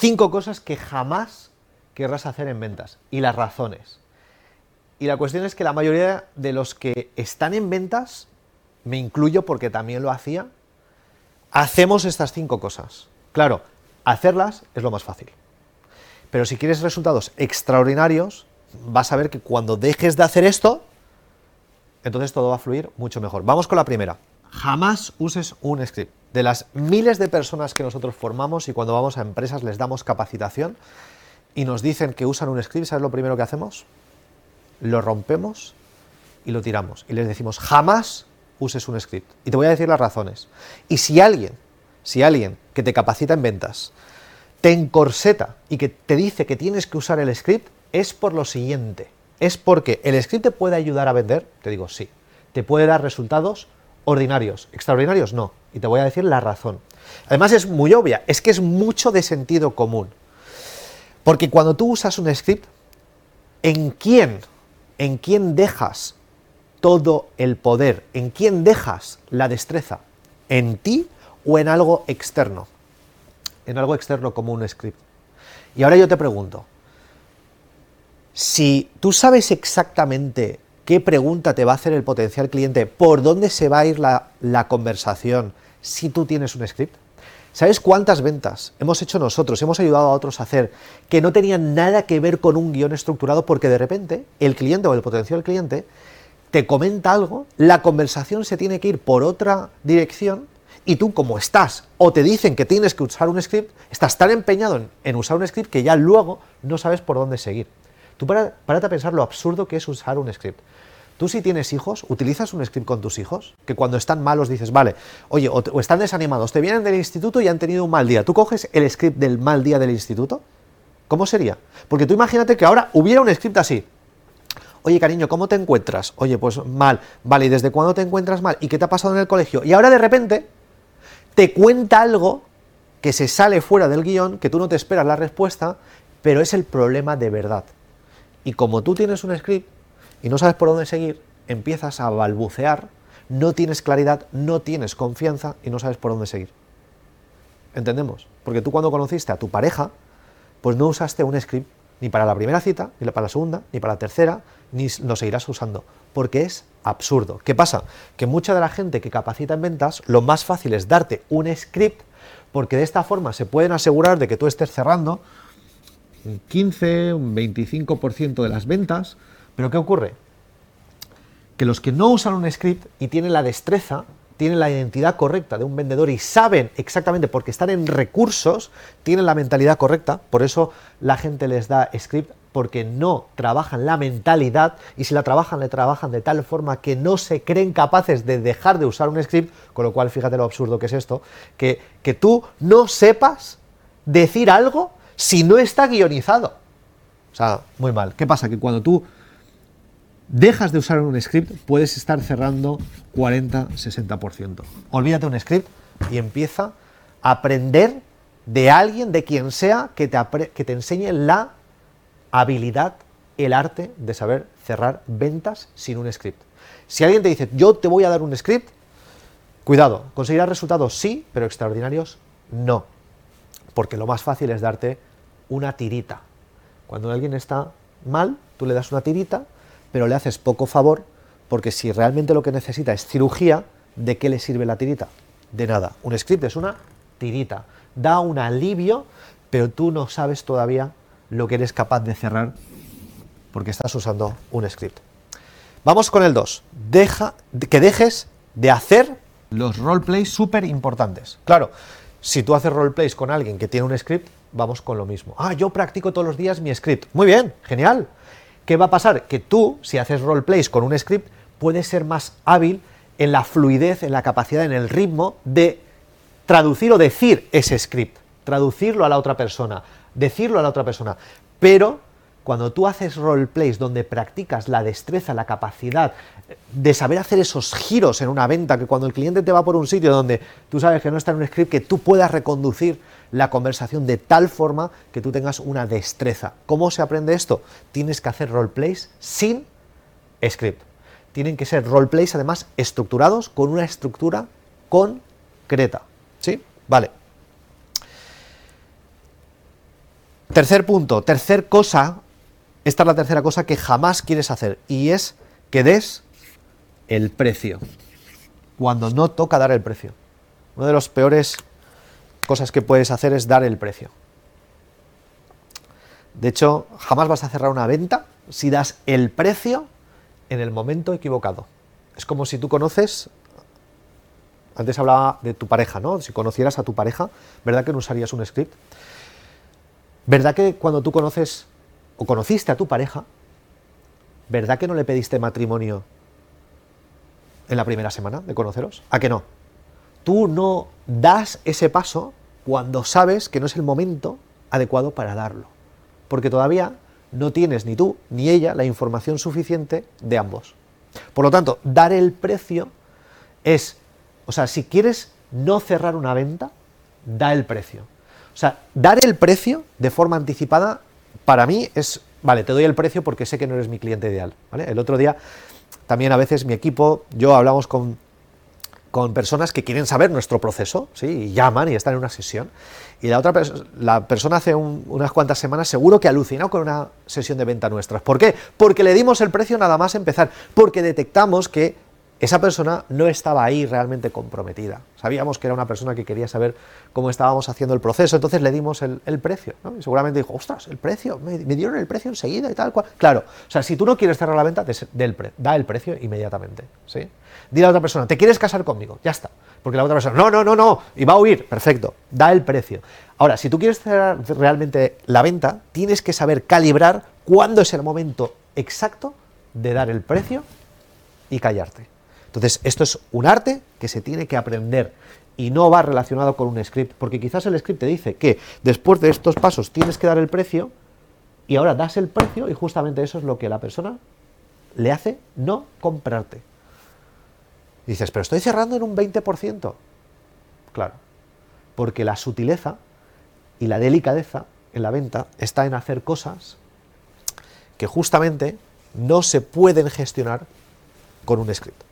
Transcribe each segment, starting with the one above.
cinco cosas que jamás querrás hacer en ventas y las razones. Y la cuestión es que la mayoría de los que están en ventas, me incluyo porque también lo hacía, hacemos estas cinco cosas. Claro, hacerlas es lo más fácil. Pero si quieres resultados extraordinarios, vas a ver que cuando dejes de hacer esto, entonces todo va a fluir mucho mejor. Vamos con la primera. Jamás uses un script. De las miles de personas que nosotros formamos y cuando vamos a empresas les damos capacitación y nos dicen que usan un script, ¿sabes lo primero que hacemos? Lo rompemos y lo tiramos. Y les decimos, jamás uses un script. Y te voy a decir las razones. Y si alguien, si alguien que te capacita en ventas, te encorseta y que te dice que tienes que usar el script, es por lo siguiente. Es porque el script te puede ayudar a vender, te digo sí. Te puede dar resultados ordinarios, extraordinarios no. Y te voy a decir la razón. Además es muy obvia, es que es mucho de sentido común. Porque cuando tú usas un script, ¿en quién? ¿En quién dejas todo el poder? ¿En quién dejas la destreza? ¿En ti o en algo externo? En algo externo como un script. Y ahora yo te pregunto, si tú sabes exactamente qué pregunta te va a hacer el potencial cliente, por dónde se va a ir la, conversación si tú tienes un script, ¿Sabes cuántas ventas hemos hecho nosotros, hemos ayudado a otros a hacer que no tenían nada que ver con un guion estructurado porque de repente el cliente o el potencial cliente te comenta algo, la conversación se tiene que ir por otra dirección y tú como estás o te dicen que tienes que usar un script, estás tan empeñado en, usar un script que ya luego no sabes por dónde seguir. Tú para, párate a pensar lo absurdo que es usar un script. Tú si tienes hijos, utilizas un script con tus hijos, que cuando están malos dices, vale, oye, o, están desanimados, te vienen del instituto y han tenido un mal día. ¿Tú coges el script del mal día del instituto? ¿Cómo sería? Porque tú imagínate que ahora hubiera un script así. Oye, cariño, ¿cómo te encuentras? Oye, pues mal. Vale, ¿y desde cuándo te encuentras mal? ¿Y qué te ha pasado en el colegio? Y ahora de repente te cuenta algo que se sale fuera del guion, que tú no te esperas la respuesta, pero es el problema de verdad. Y como tú tienes un script, y no sabes por dónde seguir, empiezas a balbucear, no tienes claridad, no tienes confianza y no sabes por dónde seguir. ¿Entendemos? Porque tú cuando conociste a tu pareja, pues no usaste un script ni para la primera cita, ni para la segunda, ni para la tercera, ni lo seguirás usando, porque es absurdo. ¿Qué pasa? Que mucha de la gente que capacita en ventas, lo más fácil es darte un script, porque de esta forma se pueden asegurar de que tú estés cerrando un 15, un 25% de las ventas, pero ¿qué ocurre? Que los que no usan un script y tienen la destreza, tienen la identidad correcta de un vendedor y saben exactamente porque están en recursos, tienen la mentalidad correcta, por eso la gente les da script porque no trabajan la mentalidad y si la trabajan, le trabajan de tal forma que no se creen capaces de dejar de usar un script, con lo cual fíjate lo absurdo que es esto, que, que tú no sepas decir algo si no está guionizado. O sea, muy mal. ¿Qué pasa? Que cuando tú dejas de usar un script, puedes estar cerrando 40-60%. Olvídate un script y empieza a aprender de alguien, de quien sea, que te, que te enseñe la habilidad, el arte de saber cerrar ventas sin un script. Si alguien te dice, yo te voy a dar un script, cuidado, conseguirás resultados sí, pero extraordinarios no. Porque lo más fácil es darte una tirita. Cuando alguien está mal, tú le das una tirita, pero le haces poco favor porque si realmente lo que necesita es cirugía, ¿de qué le sirve la tirita? De nada. Un script es una tirita. Da un alivio, pero tú no sabes todavía lo que eres capaz de cerrar porque estás usando un script. Vamos con el 2. Deja, que dejes de hacer los roleplays súper importantes. Claro, si tú haces roleplays con alguien que tiene un script, vamos con lo mismo. Ah, yo practico todos los días mi script. Muy bien, genial. ¿Qué va a pasar? Que tú, si haces roleplays con un script, puedes ser más hábil en la fluidez, en la capacidad, en el ritmo de traducir o decir ese script, traducirlo a la otra persona, decirlo a la otra persona. Pero cuando tú haces roleplays donde practicas la destreza, la capacidad de saber hacer esos giros en una venta, que cuando el cliente te va por un sitio donde tú sabes que no está en un script, que tú puedas reconducir la conversación de tal forma que tú tengas una destreza. ¿Cómo se aprende esto? Tienes que hacer roleplays sin script. Tienen que ser roleplays además estructurados con una estructura concreta. ¿Sí? Vale. Tercer punto, tercer cosa, esta es la tercera cosa que jamás quieres hacer y es que des el precio. Cuando no toca dar el precio. Una de las peores cosas que puedes hacer es dar el precio. De hecho, jamás vas a cerrar una venta si das el precio en el momento equivocado. Es como si tú conoces, antes hablaba de tu pareja, ¿no? Si conocieras a tu pareja, ¿verdad que no usarías un script? ¿Verdad que cuando tú conoces o conociste a tu pareja, ¿verdad que no le pediste matrimonio en la primera semana de conoceros? ¿A que no? Tú no das ese paso cuando sabes que no es el momento adecuado para darlo, porque todavía no tienes ni tú ni ella la información suficiente de ambos. Por lo tanto, dar el precio es, o sea, si quieres no cerrar una venta, da el precio. O sea, dar el precio de forma anticipada, para mí es, vale, te doy el precio porque sé que no eres mi cliente ideal. El otro día, también a veces mi equipo, yo hablamos con con personas que quieren saber nuestro proceso, ¿sí? y llaman y están en una sesión. Y la otra la persona hace unas cuantas semanas seguro que alucinó con una sesión de venta nuestra. ¿Por qué? Porque le dimos el precio nada más empezar, porque detectamos que esa persona no estaba ahí realmente comprometida. Sabíamos que era una persona que quería saber cómo estábamos haciendo el proceso, entonces le dimos el, precio. Y seguramente dijo, ostras, el precio, me, dieron el precio enseguida y tal cual. Claro, o sea, si tú no quieres cerrar la venta, da el precio inmediatamente. ¿sí? Dile a la otra persona, ¿te quieres casar conmigo? Ya está. Porque la otra persona, no, no, no, no, y va a huir. Perfecto, da el precio. Ahora, si tú quieres cerrar realmente la venta, tienes que saber calibrar cuándo es el momento exacto de dar el precio y callarte. Entonces, esto es un arte que se tiene que aprender y no va relacionado con un script, porque quizás el script te dice que después de estos pasos tienes que dar el precio y ahora das el precio y justamente eso es lo que la persona le hace no comprarte. dices, pero estoy cerrando en un 20%. Claro, porque la sutileza y la delicadeza en la venta está en hacer cosas que justamente no se pueden gestionar con un script.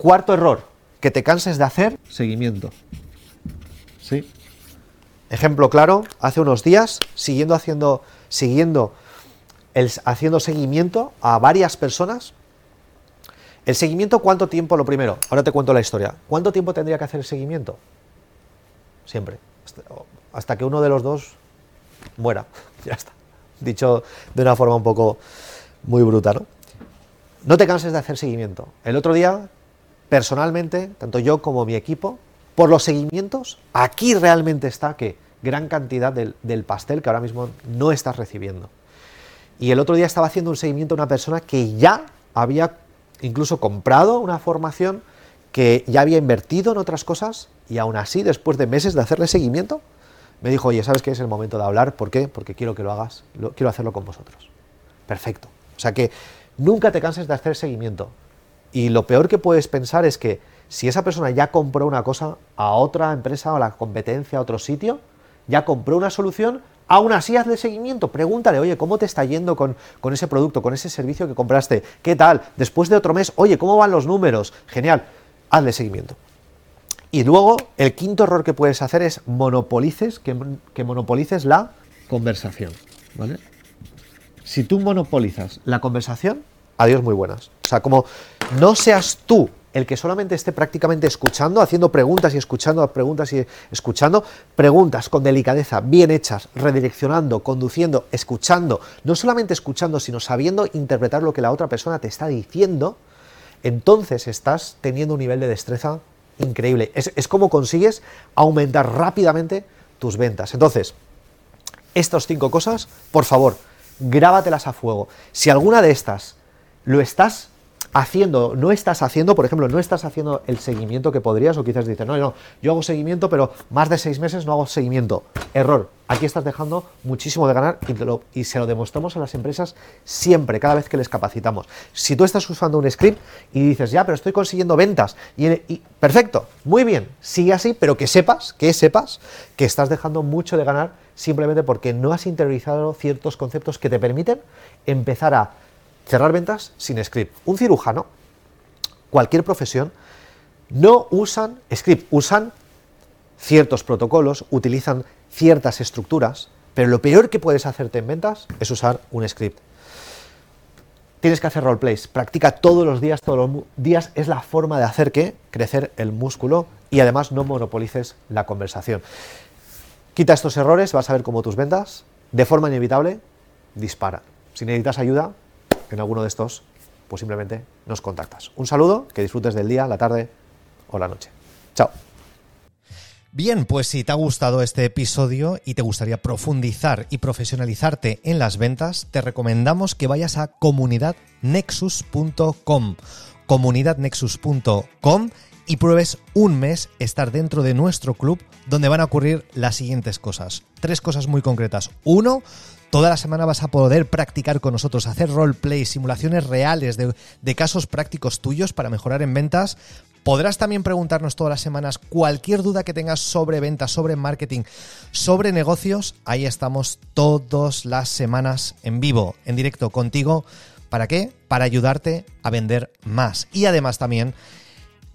Cuarto error, que te canses de hacer seguimiento. ¿Sí? Ejemplo claro, hace unos días, siguiendo haciendo, siguiendo el, haciendo seguimiento a varias personas. El seguimiento, ¿cuánto tiempo? Lo primero, ahora te cuento la historia. ¿Cuánto tiempo tendría que hacer el seguimiento? Siempre. Hasta, que uno de los dos muera. ya está. Dicho de una forma un poco muy bruta, ¿no? No te canses de hacer seguimiento. El otro día personalmente, tanto yo como mi equipo, por los seguimientos, aquí realmente está que gran cantidad del, pastel que ahora mismo no estás recibiendo. Y el otro día estaba haciendo un seguimiento a una persona que ya había incluso comprado una formación, que ya había invertido en otras cosas y aún así, después de meses de hacerle seguimiento, me dijo, oye, ¿sabes qué es el momento de hablar? ¿Por qué? Porque quiero que lo hagas, quiero hacerlo con vosotros. Perfecto. O sea que nunca te canses de hacer seguimiento. Y lo peor que puedes pensar es que si esa persona ya compró una cosa a otra empresa o a la competencia, a otro sitio, ya compró una solución, aún así hazle seguimiento, pregúntale, oye, ¿cómo te está yendo con, con, ese producto, con ese servicio que compraste? ¿Qué tal? Después de otro mes, oye, ¿cómo van los números? Genial, hazle seguimiento. Y luego, el quinto error que puedes hacer es monopolices, que, que monopolices la conversación. ¿vale? Si tú monopolizas la conversación, adiós muy buenas. O sea, como no seas tú el que solamente esté prácticamente escuchando, haciendo preguntas y escuchando preguntas y escuchando, preguntas con delicadeza, bien hechas, redireccionando, conduciendo, escuchando, no solamente escuchando, sino sabiendo interpretar lo que la otra persona te está diciendo, entonces estás teniendo un nivel de destreza increíble. Es, es como consigues aumentar rápidamente tus ventas. Entonces, estas cinco cosas, por favor, grábatelas a fuego. Si alguna de estas lo estás haciendo, no estás haciendo, por ejemplo, no estás haciendo el seguimiento que podrías, o quizás dices, no, no, yo hago seguimiento, pero más de seis meses no hago seguimiento. Error. Aquí estás dejando muchísimo de ganar y, se lo demostramos a las empresas siempre, cada vez que les capacitamos. Si tú estás usando un script y dices, ya, pero estoy consiguiendo ventas, y, y perfecto, muy bien, sigue así, pero que sepas, que sepas que estás dejando mucho de ganar simplemente porque no has interiorizado ciertos conceptos que te permiten empezar a cerrar ventas sin script. Un cirujano, cualquier profesión, no usan script, usan ciertos protocolos, utilizan ciertas estructuras, pero lo peor que puedes hacerte en ventas es usar un script. Tienes que hacer roleplays, practica todos los días, todos los días, es la forma de hacer que crecer el músculo y además no monopolices la conversación. Quita estos errores, vas a ver cómo tus ventas, de forma inevitable, disparan. Si necesitas ayuda en alguno de estos, pues simplemente nos contactas. Un saludo, que disfrutes del día, la tarde o la noche. Chao. Bien, pues si te ha gustado este episodio y te gustaría profundizar y profesionalizarte en las ventas, te recomendamos que vayas a comunidadnexus.com, comunidadnexus.com y pruebes un mes estar dentro de nuestro club donde van a ocurrir las siguientes cosas. Tres cosas muy concretas. Uno, Toda la semana vas a poder practicar con nosotros, hacer roleplay, simulaciones reales de, de, casos prácticos tuyos para mejorar en ventas, Podrás también preguntarnos todas las semanas cualquier duda que tengas sobre ventas, sobre marketing, sobre negocios. Ahí estamos todas las semanas en vivo, en directo contigo. ¿Para qué? Para ayudarte a vender más. Y además también...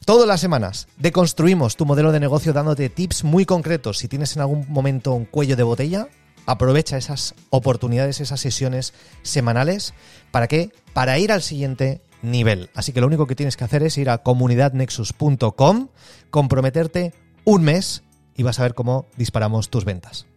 Todas las semanas deconstruimos tu modelo de negocio dándote tips muy concretos. Si tienes en algún momento un cuello de botella, aprovecha esas oportunidades, esas sesiones semanales. ¿Para qué? Para ir al siguiente nivel. Así que lo único que tienes que hacer es ir a comunidadnexus.com, comprometerte un mes y vas a ver cómo disparamos tus ventas.